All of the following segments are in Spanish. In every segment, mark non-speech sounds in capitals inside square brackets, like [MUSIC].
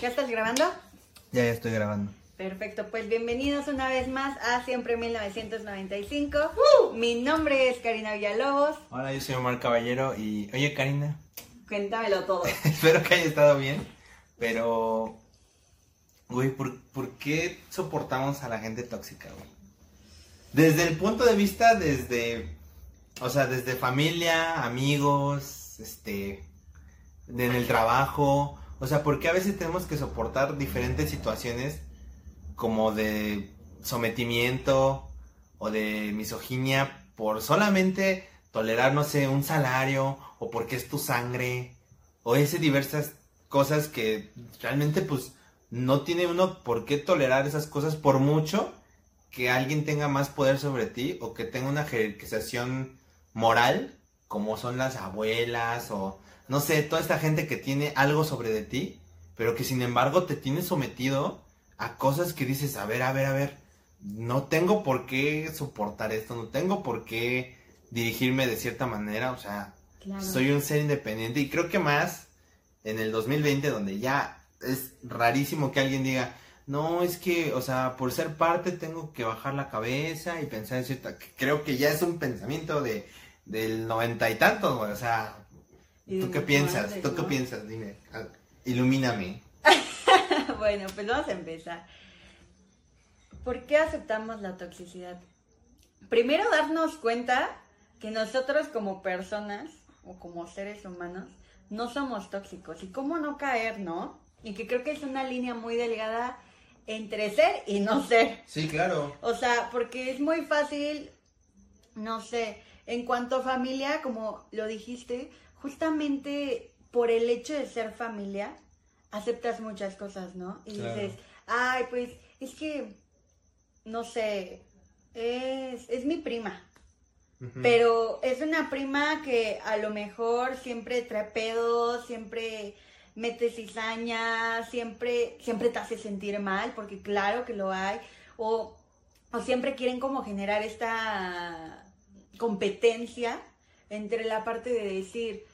¿Ya estás grabando? Ya, ya estoy grabando. Perfecto, pues bienvenidos una vez más a Siempre 1995. Mi nombre es Karina Villalobos. Hola, yo soy Omar Caballero y... Oye, Karina, Cuéntamelo todo. [LAUGHS] espero que haya estado bien, pero... Güey, ¿por, por qué soportamos a la gente tóxica, güey? Desde el punto de vista, desde... O sea, desde familia, amigos, este... en el trabajo... O sea, ¿por qué a veces tenemos que soportar diferentes situaciones como de sometimiento o de misoginia por solamente tolerar, no sé, un salario o porque es tu sangre o ese diversas cosas que realmente pues no tiene uno por qué tolerar esas cosas por mucho que alguien tenga más poder sobre ti o que tenga una jerarquización moral como son las abuelas o no sé, toda esta gente que tiene algo sobre de ti, pero que sin embargo te tiene sometido a cosas que dices, a ver, a ver, a ver, no tengo por qué soportar esto, no tengo por qué dirigirme de cierta manera, o sea, Claro. soy un ser independiente y creo que más en el 2020 donde ya es rarísimo que alguien diga, no, es que, o sea, por ser parte tengo que bajar la cabeza y pensar en cierta, creo que ya es un pensamiento de del noventa y tantos, güey, o sea, ¿tú qué piensas? ¿Tú qué piensas? Dime, ilumíname. [LAUGHS] bueno, pues vamos a empezar. ¿Por qué aceptamos la toxicidad? Primero darnos cuenta que nosotros como personas o como seres humanos no somos tóxicos. ¿Y cómo no caer, no? Y que creo que es una línea muy delgada entre ser y no ser. Sí, claro. O sea, porque es muy fácil, no sé, en cuanto a familia, como lo dijiste, justamente por el hecho de ser familia, aceptas muchas cosas, ¿no? Y Claro. dices, ay, pues es que, no sé, es, es mi prima. Pero es una prima que a lo mejor siempre trae pedos, siempre mete cizaña, siempre, siempre te hace sentir mal, porque claro que lo hay. O, o siempre quieren como generar esta competencia entre la parte de decir,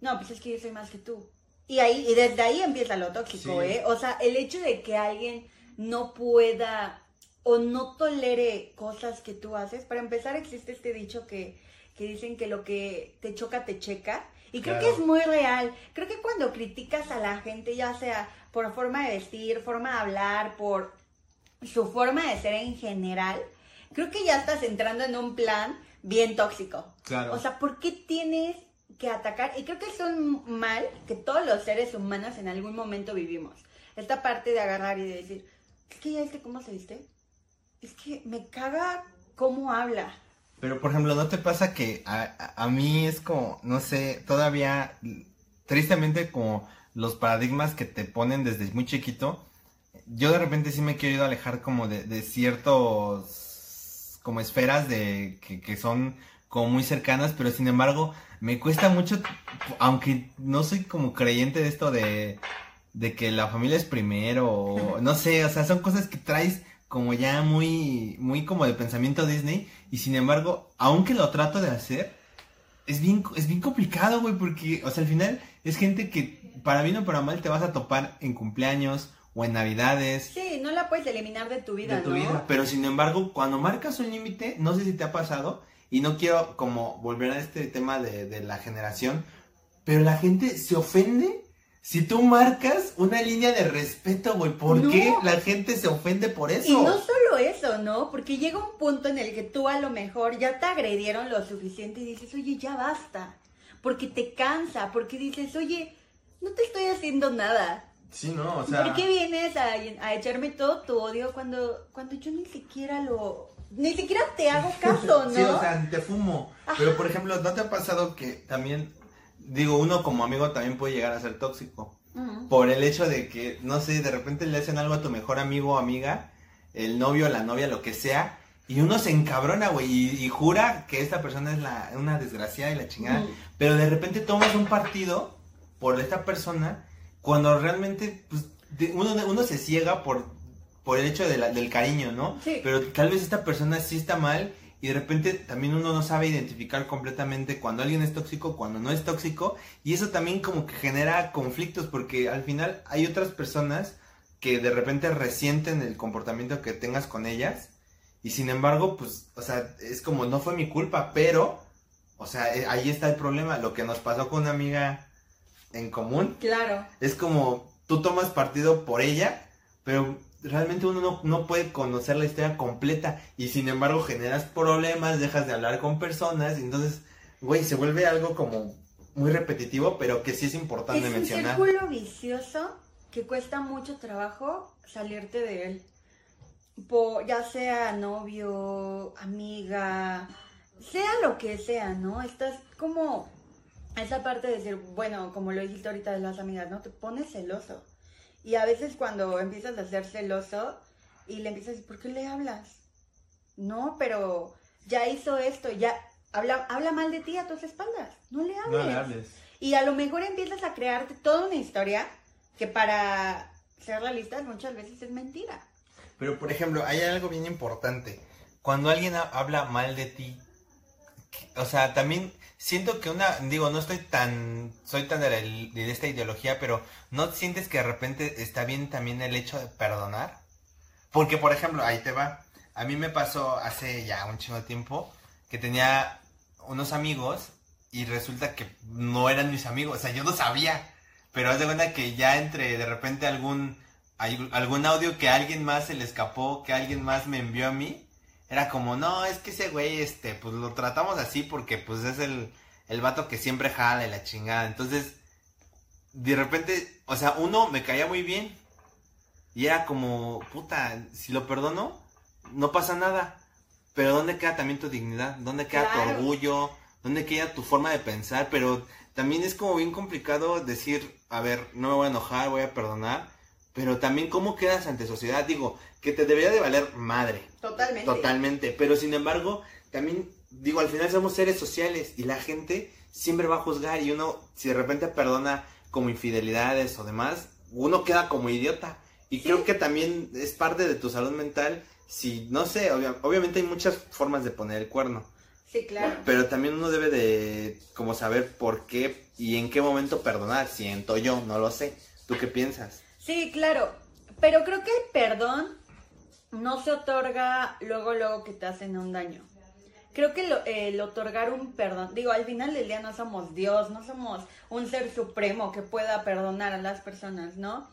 no, pues es que yo soy más que tú. Y ahí, y desde ahí empieza lo tóxico, Sí. ¿eh? O sea, el hecho de que alguien no pueda o no tolere cosas que tú haces. Para empezar, existe este dicho que, que dicen que lo que te choca, te checa. Y creo Claro. que es muy real. Creo que cuando criticas a la gente, ya sea por forma de vestir, forma de hablar, por su forma de ser en general, creo que ya estás entrando en un plan bien tóxico. Claro. O sea, ¿por qué tienes que atacar? Y creo que es un mal que todos los seres humanos en algún momento vivimos. Esta parte de agarrar y de decir, es que ya este cómo se viste. Es que me caga cómo habla. Pero, por ejemplo, ¿no te pasa que a, a- mí es como, no sé, todavía, tristemente, como los paradigmas que te ponen desde muy chiquito, yo de repente sí me he querido alejar como de, de ciertos, como esferas de que, que son como muy cercanas, pero sin embargo, me cuesta mucho, aunque no soy como creyente de esto de, de que la familia es primero, o no sé, o sea, son cosas que traes como ya muy, muy como de pensamiento Disney, y sin embargo, aunque lo trato de hacer, es bien, es bien complicado, güey, porque, o sea, al final es gente que para bien o para mal te vas a topar en cumpleaños o en navidades Sí, no la puedes eliminar de tu vida, de tu ¿no? vida. Pero sin embargo, cuando marcas un límite, no sé si te ha pasado, y no quiero como volver a este tema de, de la generación, pero la gente se ofende si tú marcas una línea de respeto, güey. ¿Por No. qué la gente se ofende por eso? Y no solo eso, ¿no? Porque llega un punto en el que tú a lo mejor ya te agredieron lo suficiente y dices, oye, ya basta. Porque te cansa, porque dices, oye, no te estoy haciendo nada. Sí, no, o ¿Por qué vienes a, a echarme todo tu odio cuando, cuando yo ni siquiera lo... Ni siquiera te hago [LAUGHS] caso, ¿no? Sí, o sea, te fumo. Pero por ejemplo, ¿no te ha pasado que también, digo, uno como amigo también puede llegar a ser tóxico? Ujú. Por el hecho de que, no sé, de repente le hacen algo a tu mejor amigo o amiga, el novio, la novia, lo que sea, y uno se encabrona, güey, y, y jura que esta persona es la, una desgraciada y la chingada. Ujú. Pero de repente tomas un partido por esta persona cuando realmente pues, de- uno, uno se ciega por, por el hecho de la- del cariño, ¿no? Sí. Pero tal vez esta persona sí está mal y de repente también uno no sabe identificar completamente cuando alguien es tóxico, cuando no es tóxico y eso también como que genera conflictos porque al final hay otras personas que de repente resienten el comportamiento que tengas con ellas y sin embargo pues, o sea, es como no fue mi culpa, pero, o sea, eh, ahí está el problema, lo que nos pasó con una amiga en común. Claro. Es como tú tomas partido por ella, pero realmente uno no, no, puede conocer la historia completa y sin embargo generas problemas, dejas de hablar con personas, y entonces, güey, se vuelve algo como muy repetitivo, pero que sí es importante es mencionar. Es un círculo vicioso que cuesta mucho trabajo salirte de él. Por, ya sea novio, amiga, sea lo que sea, ¿no? Estás como esa parte de decir, bueno, como lo dijiste ahorita de las amigas, ¿no? Te pones celoso y a veces cuando empiezas a ser celoso y le empiezas a decir, ¿por qué le hablas? No, pero ya hizo esto, ya habla, habla mal de ti a tus espaldas. No le hables. No le hables. Y a lo mejor empiezas a crearte toda una historia que para ser realistas muchas veces es mentira. Pero por ejemplo, hay algo bien importante. Cuando alguien habla mal de ti, o sea, también siento que una, digo, no estoy tan, soy tan de, esta ideología, pero ¿no sientes que de repente está bien también el hecho de perdonar? Porque, por ejemplo, ahí te va. A mí me pasó hace ya un chingo de tiempo que tenía unos amigos y resulta que no eran mis amigos, o sea, yo no sabía, pero haz de cuenta que ya entre de repente algún, algún audio que alguien más se le escapó, que alguien más me envió a mí, era como, no, es que ese güey, este, pues lo tratamos así porque pues es el, el vato que siempre jala y la chingada. Entonces, de repente, o sea, uno me caía muy bien. Y era como, puta, si lo perdono, no pasa nada. Pero ¿dónde queda también tu dignidad? ¿Dónde queda tu orgullo? ¿Dónde queda tu forma de pensar? Pero también es como bien complicado decir, a ver, no me voy a enojar, voy a perdonar. Pero también cómo quedas ante sociedad. Digo, que te debería de valer madre. Totalmente. Totalmente. Pero sin embargo, también digo, al final somos seres sociales y la gente siempre va a juzgar y uno, si de repente perdona como infidelidades o demás, uno queda como idiota. Y creo que también es parte de tu salud mental. Si, no sé, obviamente hay muchas formas de poner el cuerno. Sí, claro. Pero también uno debe de como saber por qué y en qué momento perdonar. Siento yo, no lo sé. ¿Tú qué piensas? Sí, claro. Pero creo que el perdón no se otorga luego, luego que te hacen un daño. Creo que el otorgar un perdón, digo, al final del día no somos Dios, no somos un ser supremo que pueda perdonar a las personas, ¿no?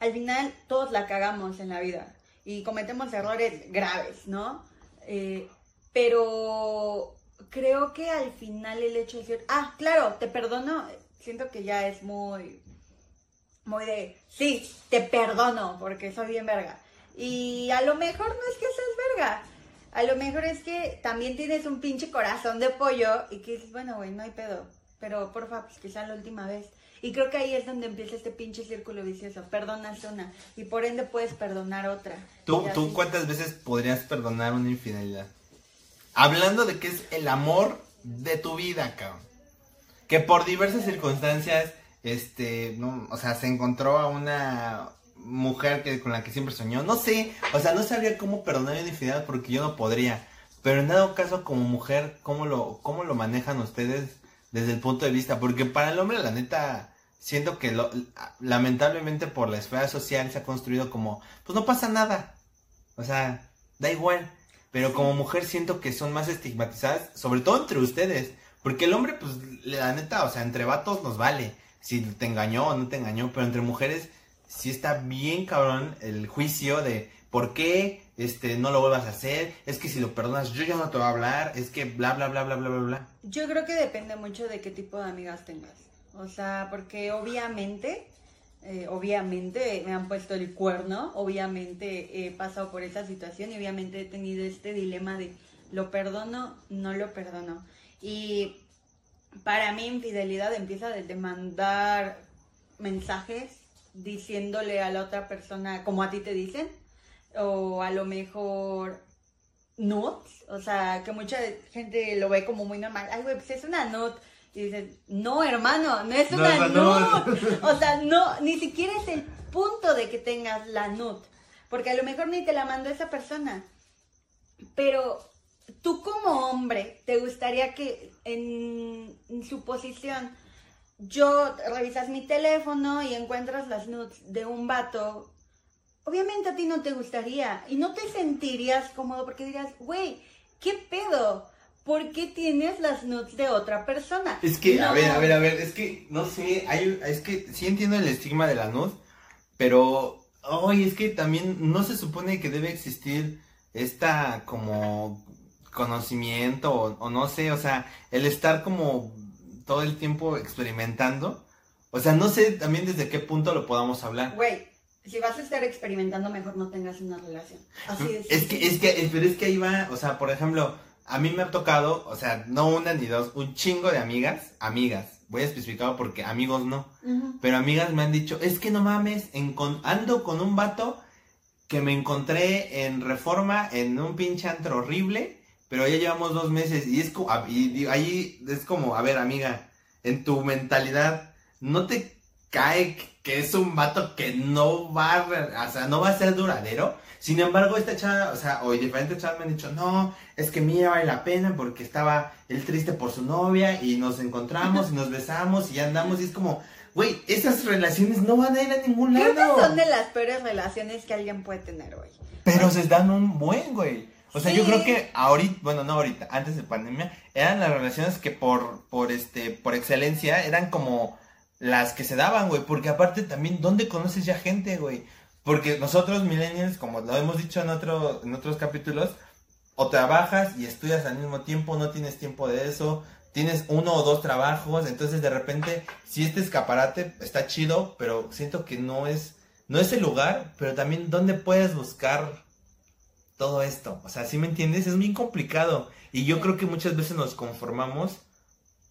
Al final todos la cagamos en la vida y cometemos errores graves, ¿no? Eh, pero creo que al final el hecho de decir, ah, claro, te perdono, siento que ya es muy, muy de, sí, te perdono porque soy bien verga. Y a lo mejor no es que seas verga. A lo mejor es que también tienes un pinche corazón de pollo y que dices, bueno, güey, no hay pedo. Pero porfa, pues que sea la última vez. Y creo que ahí es donde empieza este pinche círculo vicioso. Perdonas una y por ende puedes perdonar otra. ¿Tú, ¿tú cuántas veces podrías perdonar una infidelidad? Hablando de que es el amor de tu vida, cabrón. Que por diversas circunstancias, este, no, o sea, se encontró a una mujer que, con la que siempre soñó. No sé, o sea, no sabría cómo perdonar una infidelidad porque yo no podría. Pero en dado caso, como mujer, ¿cómo lo, cómo lo manejan ustedes desde el punto de vista? Porque para el hombre, la neta, siento que lo, lamentablemente por la esfera social se ha construido como, pues no pasa nada. O sea, da igual. Pero como mujer siento que son más estigmatizadas, sobre todo entre ustedes. Porque el hombre, pues, la neta, o sea, entre vatos nos vale. Si te engañó o no te engañó, pero entre mujeres sí está bien cabrón el juicio de por qué este no lo vuelvas a hacer, es que si lo perdonas yo ya no te voy a hablar, es que bla bla bla bla bla bla bla. Yo creo que depende mucho de qué tipo de amigas tengas. O sea, porque obviamente eh, obviamente me han puesto el cuerno, obviamente he pasado por esa situación y obviamente he tenido este dilema de lo perdono, no lo perdono. Y para mí infidelidad empieza desde mandar mensajes diciéndole a la otra persona como a ti te dicen, o a lo mejor nudes, o sea, que mucha gente lo ve como muy normal, ay, güey, pues es una nut, y dices, no, hermano, no es una nude, o sea, no, ni siquiera es el punto de que tengas la nut, porque a lo mejor ni te la mandó esa persona, pero tú como hombre, ¿te gustaría que en, en su posición yo revisas mi teléfono y encuentras las nudes de un vato? Obviamente a ti no te gustaría y no te sentirías cómodo porque dirías, güey, ¿qué pedo? ¿Por qué tienes las nudes de otra persona? Es que, a No. ver, a ver, a ver, es que, no sé, hay, es que sí entiendo el estigma de la nud, pero, ay, es que también no se supone que debe existir esta como conocimiento o, o no sé, o sea, el estar como todo el tiempo experimentando, o sea, no sé también desde qué punto lo podamos hablar. Güey, si vas a estar experimentando, mejor no tengas una relación. Así de Es que, es que, es- pero es que ahí va, o sea, por ejemplo, a mí me ha tocado, o sea, no una ni dos, un chingo de amigas, amigas, voy a especificar porque amigos no, pero amigas me han dicho, es que no mames, ando con un vato que me encontré en Reforma en un pinche antro horrible, pero ya llevamos dos meses y es como, y ahí es como, a ver amiga, en tu mentalidad, ¿no te cae que es un vato que no va o sea, no va a ser duradero? Sin embargo, esta chava, o sea, o diferentes chavas me han dicho, no, es que mía vale la pena porque estaba él triste por su novia y nos encontramos y nos besamos y andamos y es como, güey, esas relaciones no van a ir a ningún Creo que lado. son de las peores relaciones que alguien puede tener, güey. Pero se dan un buen, güey. O sea, yo creo que ahorita, bueno, no ahorita, antes de pandemia, eran las relaciones que por, por este, por excelencia eran como las que se daban, güey. Porque aparte también, ¿dónde conoces ya gente, güey? Porque nosotros, millennials, como lo hemos dicho en otro, en otros capítulos, o trabajas y estudias al mismo tiempo, no tienes tiempo de eso, tienes uno o dos trabajos, entonces de repente, si este escaparate está chido, pero siento que no es, no es el lugar, pero también dónde puedes buscar todo esto. O sea, ¿sí me entiendes? Es bien complicado. Y yo creo que muchas veces nos conformamos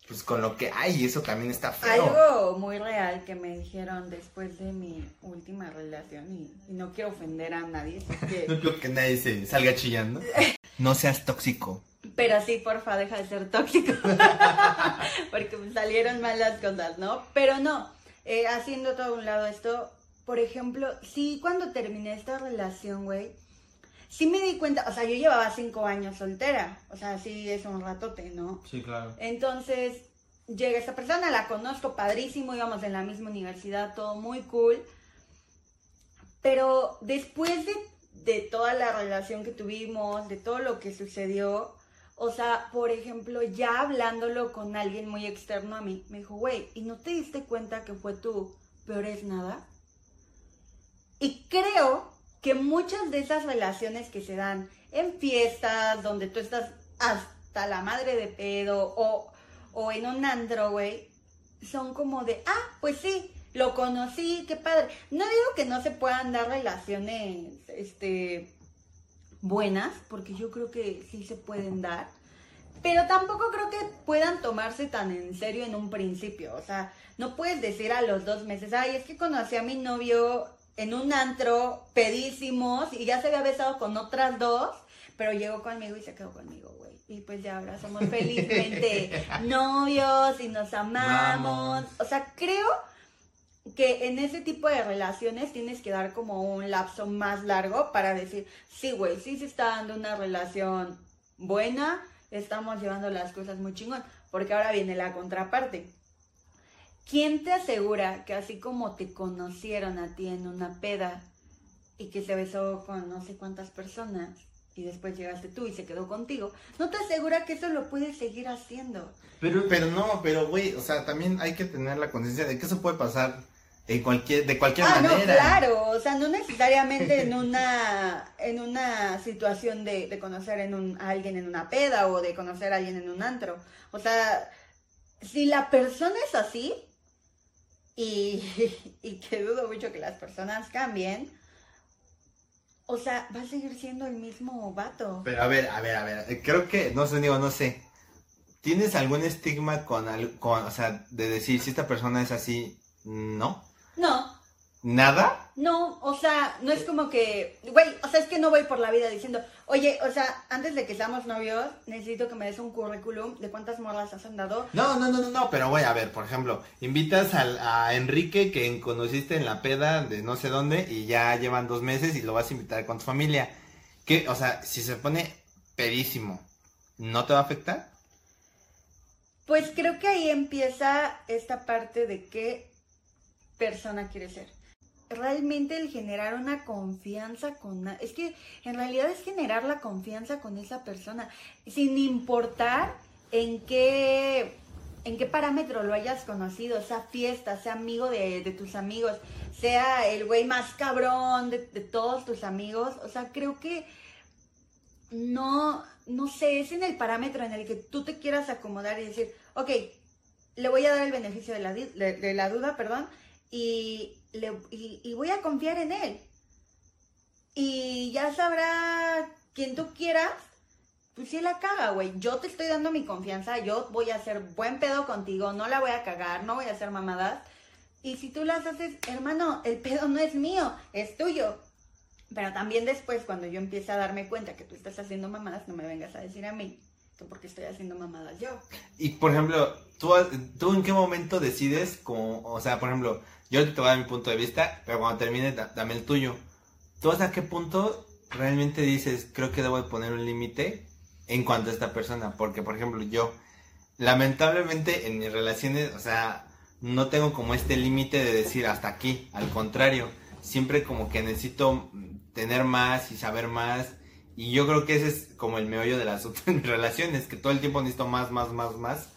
pues con lo que hay y eso también está feo. Algo muy real que me dijeron después de mi última relación y, y no quiero ofender a nadie, que- [LAUGHS] No creo que nadie se salga chillando. No seas tóxico. pero sí, porfa, deja de ser tóxico, [LAUGHS] porque salieron mal las cosas, ¿no? Pero no, eh, haciendo todo a un lado esto, por ejemplo, sí, cuando terminé esta relación, güey, sí me di cuenta, o sea, yo llevaba cinco años soltera, o sea, sí es un ratote, ¿no? Sí, claro. Entonces, llega esta persona, la conozco padrísimo, íbamos en la misma universidad, todo muy cool. Pero después de, de toda la relación que tuvimos, de todo lo que sucedió, o sea, por ejemplo, ya hablándolo con alguien muy externo a mí, me dijo, güey, ¿y no te diste cuenta que fue tu peor es nada? Y creo que muchas de esas relaciones que se dan en fiestas, donde tú estás hasta la madre de pedo, o, o en un andro, güey, son como de, ah, pues sí, lo conocí, qué padre. No digo que no se puedan dar relaciones, este, buenas, porque yo creo que sí se pueden dar. Pero tampoco creo que puedan tomarse tan en serio en un principio. O sea, no puedes decir a los dos meses, ay, es que conocí a mi novio en un antro, pedísimos, y ya se había besado con otras dos, pero llegó conmigo y se quedó conmigo, güey. Y pues ya ahora somos felizmente [LAUGHS] novios y nos amamos. Vamos. O sea, creo que en ese tipo de relaciones tienes que dar como un lapso más largo para decir, sí, güey, sí se está dando una relación buena, estamos llevando las cosas muy chingón, porque ahora viene la contraparte. ¿Quién te asegura que así como te conocieron a ti en una peda y que se besó con no sé cuántas personas y después llegaste tú y se quedó contigo, no te asegura que eso lo puedes seguir haciendo? Pero, pero no, pero güey, o sea, también hay que tener la conciencia de que eso puede pasar en cualquier, de cualquier Ah, no, manera. claro, o sea, no necesariamente en una, en una situación de, de conocer en un, a alguien en una peda o de conocer a alguien en un antro. O sea, si la persona es así, y, [LAUGHS] y que dudo mucho que las personas cambien, o sea, va a seguir siendo el mismo vato. Pero a ver, a ver, a ver, eh, creo que, no sé, digo, no sé. ¿Tienes algún estigma con, al- con, o sea, de decir si esta persona es así? No. No, ¿Nada? No, o sea, no es como que, güey, o sea, es que no voy por la vida diciendo, oye, o sea, antes de que seamos novios, necesito que me des un currículum de cuántas morras has andado. No, no, no, no, no, pero güey, a ver, por ejemplo, invitas al, a Enrique que conociste en la peda de no sé dónde y ya llevan dos meses y lo vas a invitar con tu familia. Que, o sea, si se pone pedísimo, no te va a afectar? Pues creo que ahí empieza esta parte de qué persona quieres ser. Realmente el generar una confianza con... Es que en realidad es generar la confianza con esa persona, sin importar en qué, en qué parámetro lo hayas conocido, sea fiesta, sea amigo de, tus amigos, sea el güey más cabrón de, de todos tus amigos. O sea, creo que no, no sé, es en el parámetro en el que tú te quieras acomodar y decir, ok, le voy a dar el beneficio de la, de, la duda, perdón, y, y, voy a confiar en él. Y ya sabrá quien tú quieras, pues si la caga, güey. Yo te estoy dando mi confianza, yo voy a hacer buen pedo contigo, no la voy a cagar, no voy a hacer mamadas. Y si tú las haces, hermano, el pedo no es mío, es tuyo. Pero también después, cuando yo empiece a darme cuenta que tú estás haciendo mamadas, no me vengas a decir a mí que porque estoy haciendo mamadas yo. Y por ejemplo, ¿tú, tú en qué momento decides, como, o sea, por ejemplo, yo te voy a dar mi punto de vista, pero cuando termine, dame el tuyo. ¿Tú hasta qué punto realmente dices, creo que debo de poner un límite en cuanto a esta persona? Porque, por ejemplo, yo, lamentablemente en mis relaciones, o sea, no tengo como este límite de decir hasta aquí, al contrario, siempre como que necesito tener más y saber más. Y yo creo que ese es como el meollo de las [LAUGHS] otras relaciones, que todo el tiempo necesito más, más, más, más.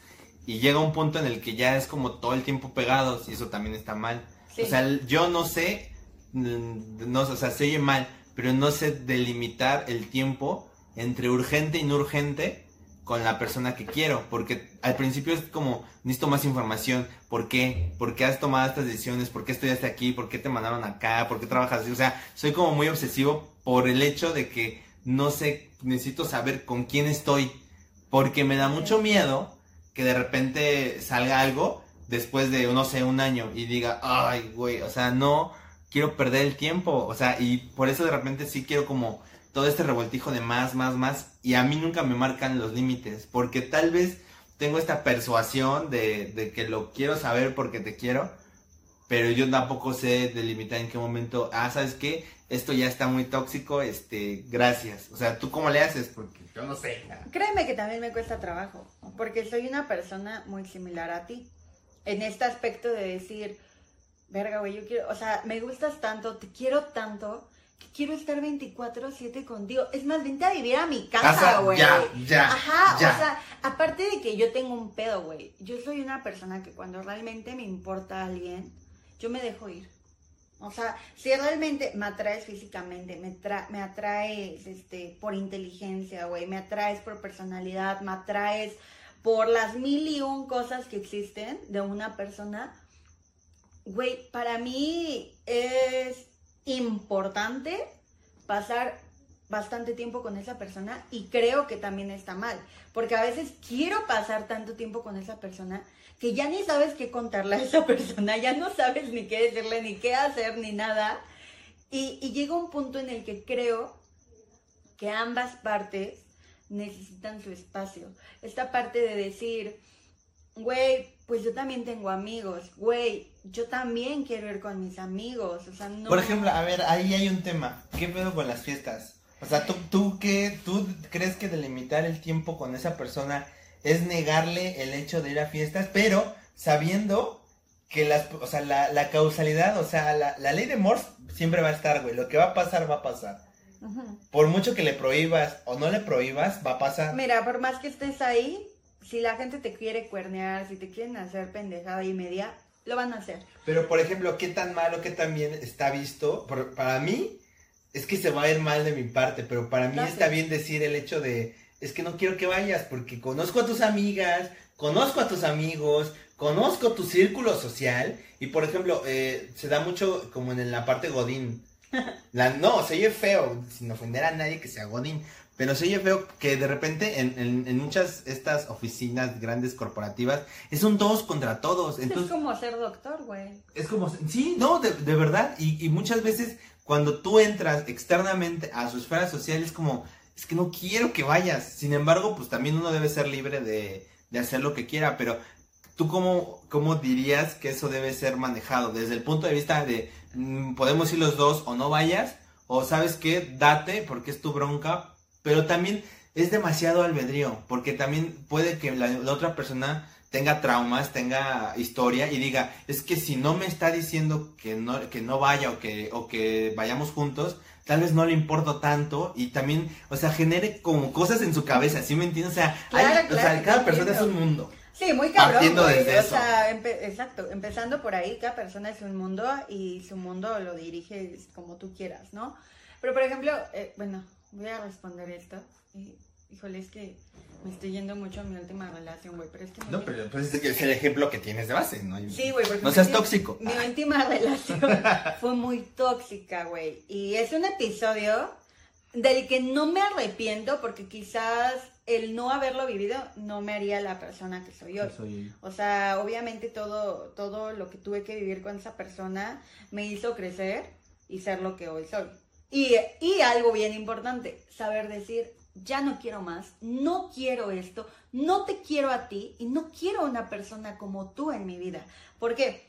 Y llega un punto en el que ya es como todo el tiempo pegados y eso también está mal. O sea, yo no sé, mm, no, o sea, se oye mal, pero no sé delimitar el tiempo entre urgente y no urgente con la persona que quiero, porque al principio es como, necesito más información, ¿por qué? ¿Por qué has tomado estas decisiones? ¿Por qué estudiaste aquí? ¿Por qué te mandaron acá? ¿Por qué trabajas así? O sea, soy como muy obsesivo por el hecho de que no sé, necesito saber con quién estoy, porque me da mucho miedo que de repente salga algo después de, no sé, un año y diga, ay, güey, o sea, no quiero perder el tiempo, o sea, y por eso de repente sí quiero como todo este revoltijo de más, más, más, y a mí nunca me marcan los límites, porque tal vez tengo esta persuasión de, de, que lo quiero saber porque te quiero, pero yo tampoco sé delimitar en qué momento, ah, ¿sabes qué? Esto ya está muy tóxico, este, gracias. O sea, ¿tú cómo le haces? Porque yo no sé. Créeme que también me cuesta trabajo, porque soy una persona muy similar a ti, en este aspecto de decir, verga, güey, yo quiero, o sea, me gustas tanto, te quiero tanto, quiero estar 24/7 contigo. Es más, vente a vivir a mi casa, güey. Ya, ya. Ajá, o sea, aparte de que yo tengo un pedo, güey. Yo soy una persona que cuando realmente me importa a alguien, yo me dejo ir. O sea, si realmente me atraes físicamente, me, me atraes este, por inteligencia, güey, me atraes por personalidad, me atraes por las mil y un cosas que existen de una persona, güey, para mí es importante pasar bastante tiempo con esa persona y creo que también está mal, porque a veces quiero pasar tanto tiempo con esa persona que ya ni sabes qué contarle a esa [LAUGHS] persona, ya no sabes ni qué decirle, ni qué hacer, ni nada. Y, y llega un punto en el que creo que ambas partes necesitan su espacio. Esta parte de decir, güey, pues yo también tengo amigos, güey, yo también quiero ir con mis amigos, o sea, no... Por ejemplo, a ver, ahí hay un tema, ¿qué pedo con las fiestas? O sea, ¿tú, tú qué, tú crees que delimitar el tiempo con esa persona es negarle el hecho de ir a fiestas, pero sabiendo que las, o sea, la, causalidad, o sea, la, la, ley de Morse siempre va a estar, güey, lo que va a pasar, va a pasar. Por mucho que le prohíbas o no le prohíbas, va a pasar. Mira, por más que estés ahí, si la gente te quiere cuernear, si te quieren hacer pendejada y media, lo van a hacer. Pero, por ejemplo, ¿qué tan malo, qué tan bien está visto? para mí, es que se va a ir mal de mi parte, pero para mí está bien decir el hecho de, es que no quiero que vayas, porque conozco a tus amigas, conozco a tus amigos, conozco tu círculo social, y por ejemplo, eh, se da mucho como en la parte Godín. La, no, se oye feo, sin ofender a nadie que sea Godín, pero sí yo veo que de repente en, en, muchas estas oficinas grandes corporativas es un todos contra todos. Entonces, es como ser doctor, güey. Es como, sí, no, de, de verdad. Y, y, muchas veces cuando tú entras externamente a su esfera social es como, es que no quiero que vayas. Sin embargo, pues también uno debe ser libre de, de hacer lo que quiera. Pero tú cómo, cómo dirías que eso debe ser manejado desde el punto de vista de, mm, podemos ir los dos o no vayas. O sabes qué, date porque es tu bronca, pero también es demasiado albedrío, porque también puede que la, otra persona tenga traumas, tenga historia y diga, es que si no me está diciendo que no, que no vaya o que, o que vayamos juntos, tal vez no le importo tanto y también, o sea, genere como cosas en su cabeza, ¿sí me entiendes? O sea, Claro, hay- o sea cada persona es un mundo. Sí, muy cabrón. Partiendo güey. desde o eso. sea, empe- exacto, empezando por ahí, cada persona es un mundo y su mundo lo diriges como tú quieras, ¿no? Pero por ejemplo, eh, bueno, voy a responder esto. Y, híjole, es que me estoy yendo mucho a mi última relación, güey, pero es que... No, pero pues es el ejemplo que tienes de base, ¿no? Sí, güey, porque No seas tóxico. Mi última [LAUGHS] relación fue muy tóxica, güey. Y es un episodio del que no me arrepiento porque quizás el no haberlo vivido no me haría la persona que soy hoy. O sea, obviamente todo, todo lo que tuve que vivir con esa persona me hizo crecer y ser lo que hoy soy. Y, y algo bien importante, saber decir, ya no quiero más, no quiero esto, no te quiero a ti y no quiero una persona como tú en mi vida. ¿Por qué?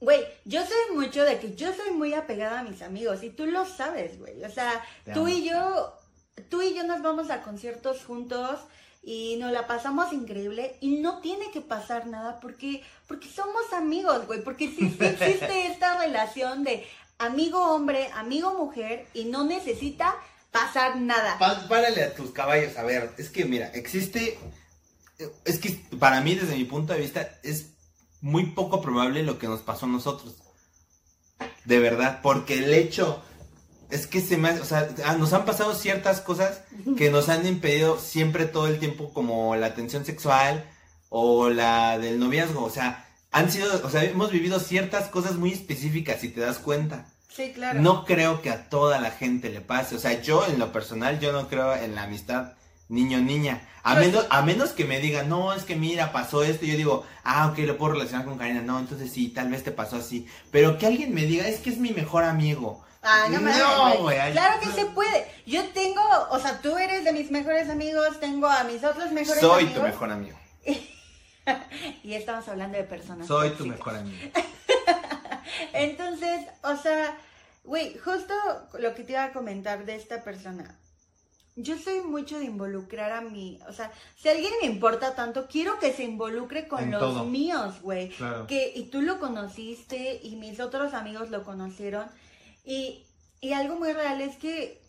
Güey, yo soy mucho de que yo soy muy apegada a mis amigos y tú lo sabes, güey. O sea, Te tú amo. y yo, tú y yo nos vamos a conciertos juntos y nos la pasamos increíble y no tiene que pasar nada porque, porque somos amigos, güey. Porque sí, sí existe [LAUGHS] esta relación de amigo hombre, amigo mujer y no necesita pasar nada. Pa- Párale a tus caballos, a ver, es que mira, existe, es que para mí desde mi punto de vista es muy poco probable lo que nos pasó a nosotros. De verdad, porque el hecho es que se me hace, o sea, ah, nos han pasado ciertas cosas que nos han impedido siempre todo el tiempo como la atención sexual o la del noviazgo, o sea, han sido, o sea, hemos vivido ciertas cosas muy específicas si te das cuenta. Sí, claro. No creo que a toda la gente le pase. O sea, yo en lo personal, yo no creo en la amistad niño-niña. A Pues- menos, a menos que me digan, no, es que mira, pasó esto. Y yo digo, ah, ok, lo puedo relacionar con Karina. No, entonces sí, tal vez te pasó así. Pero que alguien me diga, es que es mi mejor amigo. Ah, no, mames, No, güey. Claro que no. se puede. Yo tengo, o sea, tú eres de mis mejores amigos, tengo a mis otros mejores Soy amigos. tu mejor amigo. [LAUGHS] Y estamos hablando de personas. Soy tu mejor amigo. [LAUGHS] Entonces, o sea, güey, justo lo que te iba a comentar de esta persona. Yo soy mucho de involucrar a mí, o sea, si alguien me importa tanto, quiero que se involucre con En los todo. míos, güey. Claro. Que, y tú lo conociste y mis otros amigos lo conocieron. Y, y algo muy real es que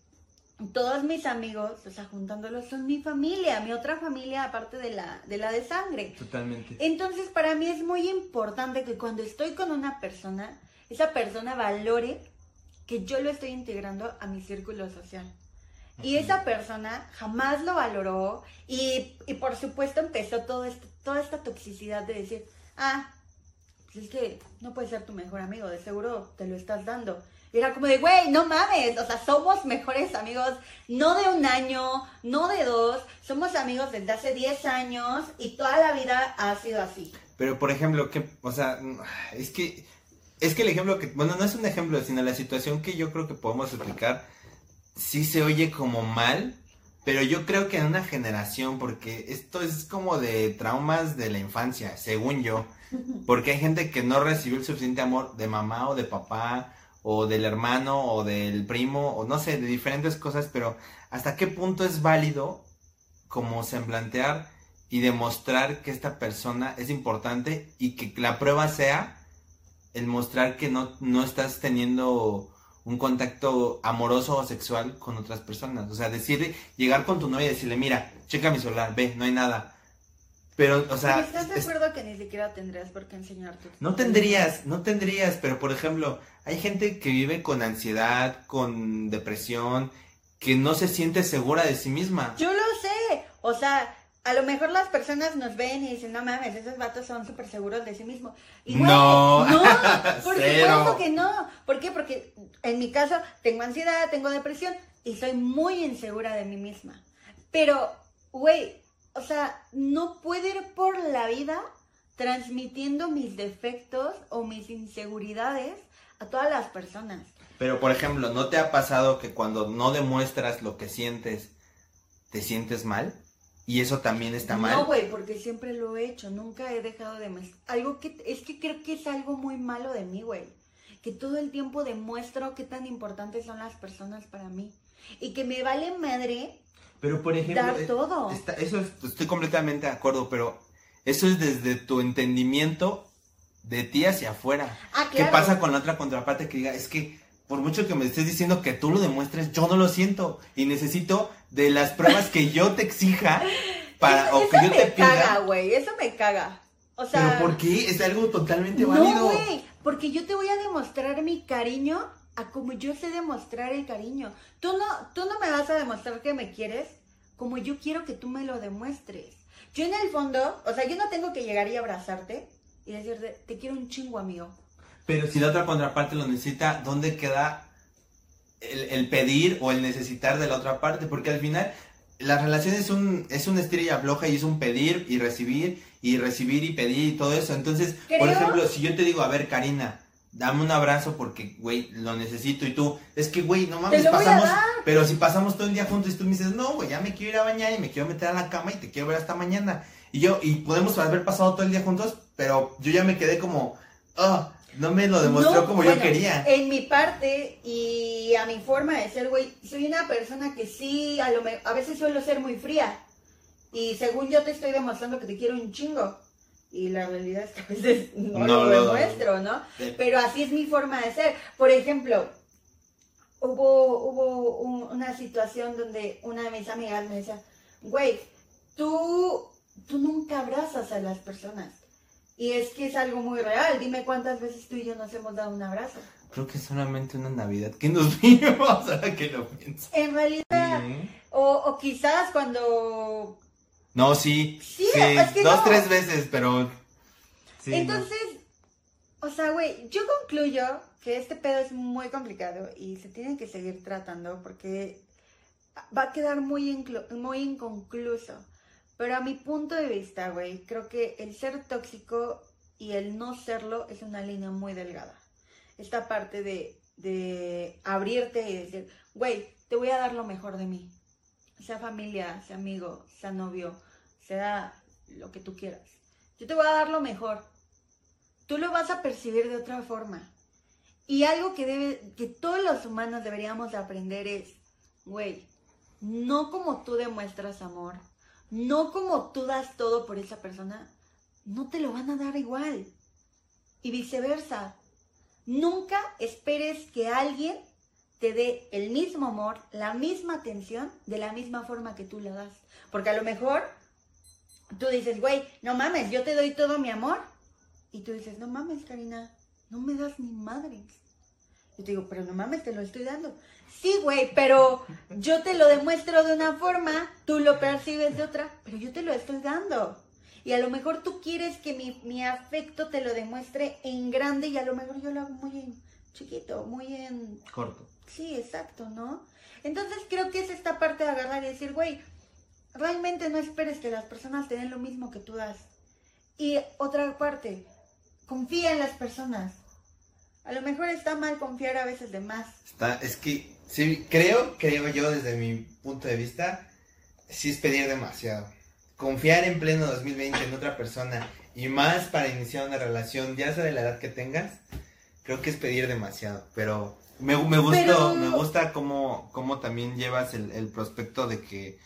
todos mis amigos, o sea, juntándolos, son mi familia, mi otra familia aparte de la de, la de sangre. Totalmente. Entonces, para mí es muy importante que cuando estoy con una persona, esa persona valore que yo lo estoy integrando a mi círculo social. Y esa persona jamás lo valoró y, y por supuesto empezó todo esto, toda esta toxicidad de decir, ah, pues es que no puede ser tu mejor amigo, de seguro te lo estás dando. Y era como de, güey, no mames, o sea, somos mejores amigos, no de un año, no de dos, somos amigos desde hace 10 años y toda la vida ha sido así. Pero, por ejemplo, que, o sea, es que, es que el ejemplo que, bueno, no es un ejemplo, sino la situación que yo creo que podemos explicar, sí se oye como mal, pero yo creo que en una generación, porque esto es como de traumas de la infancia, según yo, porque hay gente que no recibió el suficiente amor de mamá o de papá, o del hermano, o del primo, o no sé, de diferentes cosas, pero ¿hasta qué punto es válido como semblantear y demostrar que esta persona es importante y que la prueba sea el mostrar que no, no estás teniendo un contacto amoroso o sexual con otras personas. O sea, decirle, llegar con tu novia y decirle, mira, checa mi celular, ve, no hay nada. Pero, o sea, ¿Estás de es- acuerdo que ni siquiera tendrías por qué enseñar tu no tendrías, no tendrías, pero por ejemplo, hay gente que vive con ansiedad, con depresión, que no se siente segura de sí misma. Yo lo sé. O sea, a lo mejor las personas nos ven y dicen, no mames, esos vatos son súper seguros de sí mismos. Y No. no, [LAUGHS] por supuesto que no. ¿Por qué? Porque en mi caso tengo ansiedad, tengo depresión y soy muy insegura de mí misma. Pero, güey, o sea, no puedo ir por la vida transmitiendo mis defectos o mis inseguridades a todas las personas. Pero por ejemplo, ¿no te ha pasado que cuando no demuestras lo que sientes, te sientes mal? Y eso también está mal. No, güey, porque siempre lo he hecho, nunca he dejado de algo que es que creo que es algo muy malo de mí, güey, que todo el tiempo demuestro qué tan importantes son las personas para mí y que me vale madre Pero por ejemplo, dar eh, todo. está- eso es- estoy completamente de acuerdo, pero eso es desde tu entendimiento de ti hacia afuera. Ah, ¿Qué pasa con la otra contraparte que diga, es que por mucho que me estés diciendo que tú lo demuestres, yo no lo siento y necesito de las pruebas que yo te exija para eso, o que eso yo me te caga, pida. güey. Eso me caga. O sea, Pero ¿por qué? Es algo totalmente no, válido. güey. Porque yo te voy a demostrar mi cariño a como yo sé demostrar el cariño. Tú no, tú no me vas a demostrar que me quieres como yo quiero que tú me lo demuestres. Yo en el fondo, o sea, yo no tengo que llegar y abrazarte y decirte, te quiero un chingo, amigo. Pero si la otra contraparte lo necesita, ¿dónde queda el, el pedir o el necesitar de la otra parte? Porque al final la relación es un, es una estrella floja y es un pedir y recibir y recibir y pedir y todo eso. Entonces, por ejemplo, si yo te digo, a ver, Karina, dame un abrazo porque, güey, lo necesito y tú, es que, güey, no mames, pasamos, pero si pasamos todo el día juntos y tú me dices, no, güey, ya me quiero ir a bañar y me quiero meter a la cama y te quiero ver hasta mañana. Y yo, y podemos haber pasado todo el día juntos, pero yo ya me quedé como, ah, no me lo demostró No, como yo quería. En mi parte y a mi forma de ser, güey, soy una persona que sí, a, lo me- a veces suelo ser muy fría. Y según yo te estoy demostrando que te quiero un chingo. Y la realidad es que a veces no, No lo lo- demuestro, ¿no? Sí. Pero así es mi forma de ser. Por ejemplo, hubo, hubo un- una situación donde una de mis amigas me decía, güey, tú, tú nunca abrazas a las personas. Y es que es algo muy real. Dime cuántas veces tú y yo nos hemos dado un abrazo. Creo que solamente una Navidad que nos vimos, [LAUGHS] ahora que lo pienso. En realidad, o, o quizás cuando... No, sí. Sí, es que dos, no. tres veces, pero. sí, Entonces, o sea, güey, yo concluyo que este pedo es muy complicado y se tiene que seguir tratando porque va a quedar muy, muy inconcluso. Pero a mi punto de vista, güey, creo que el ser tóxico y el no serlo es una línea muy delgada. Esta parte de, de abrirte y decir, güey, te voy a dar lo mejor de mí. Sea familia, sea amigo, sea novio, sea lo que tú quieras. Yo te voy a dar lo mejor. Tú lo vas a percibir de otra forma. Y algo que, debe, que todos los humanos deberíamos de aprender es, güey, no como tú demuestras amor, no como tú das todo por esa persona, no te lo van a dar igual. Y viceversa. Nunca esperes que alguien te dé el mismo amor, la misma atención, de la misma forma que tú la das. Porque a lo mejor tú dices, güey, no mames, yo te doy todo mi amor. Y tú dices, no mames, Karina, no me das ni madres. Yo te digo, pero no mames, te lo estoy dando. Sí, güey, pero yo te lo demuestro de una forma, tú lo percibes de otra, pero yo te lo estoy dando. Y a lo mejor tú quieres que mi, mi afecto te lo demuestre en grande y a lo mejor yo lo hago muy en chiquito, muy en Corto. Sí, exacto, ¿no? Entonces creo que es esta parte de agarrar y decir, güey, realmente no esperes que las personas te den lo mismo que tú das. Y otra parte, confía en las personas. A lo mejor está mal confiar a veces de más. Está, es que, sí, creo, creo yo desde mi punto de vista, sí es pedir demasiado. Confiar en pleno 2020 en otra persona y más para iniciar una relación, ya sea de la edad que tengas, creo que es pedir demasiado. Pero me, me gustó, Pero- me gusta cómo, cómo también llevas el, el prospecto de que,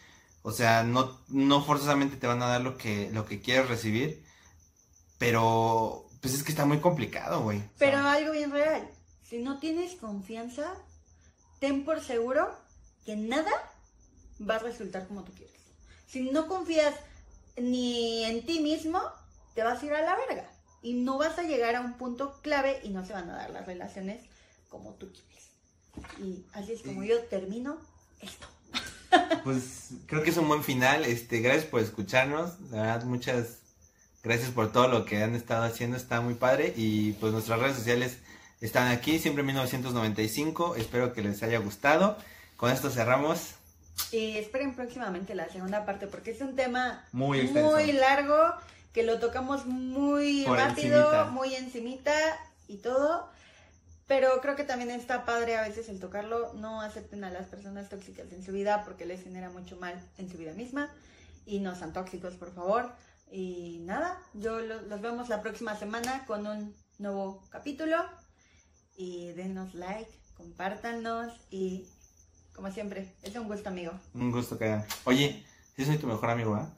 o sea, no, no forzosamente te van a dar lo que, lo que quieres recibir, pero pues es que está muy complicado, güey. O sea, Pero algo bien real, si no tienes confianza, ten por seguro que nada va a resultar como tú quieres. Si no confías ni en ti mismo, te vas a ir a la verga. Y no vas a llegar a un punto clave y no se van a dar las relaciones como tú quieres. Y así es como Sí. yo termino esto. [LAUGHS] Pues creo que es un buen final. Este, gracias por escucharnos. La verdad, muchas gracias por todo lo que han estado haciendo. Está muy padre. Y pues nuestras redes sociales están aquí, siempre 1995. Espero que les haya gustado. Con esto cerramos. Y esperen próximamente la segunda parte porque es un tema Muy muy largo, que lo tocamos muy Por rápido, encimita. muy encimita y todo. Pero creo que también está padre a veces el tocarlo. No acepten a las personas tóxicas en su vida porque les genera mucho mal en su vida misma. Y no sean tóxicos, por favor. Y nada, yo lo- los vemos la próxima semana con un nuevo capítulo. Y denos like, compártanos y como siempre. Es un gusto, amigo. Un gusto, Karen. Oye, sí soy tu mejor amigo, ¿ah?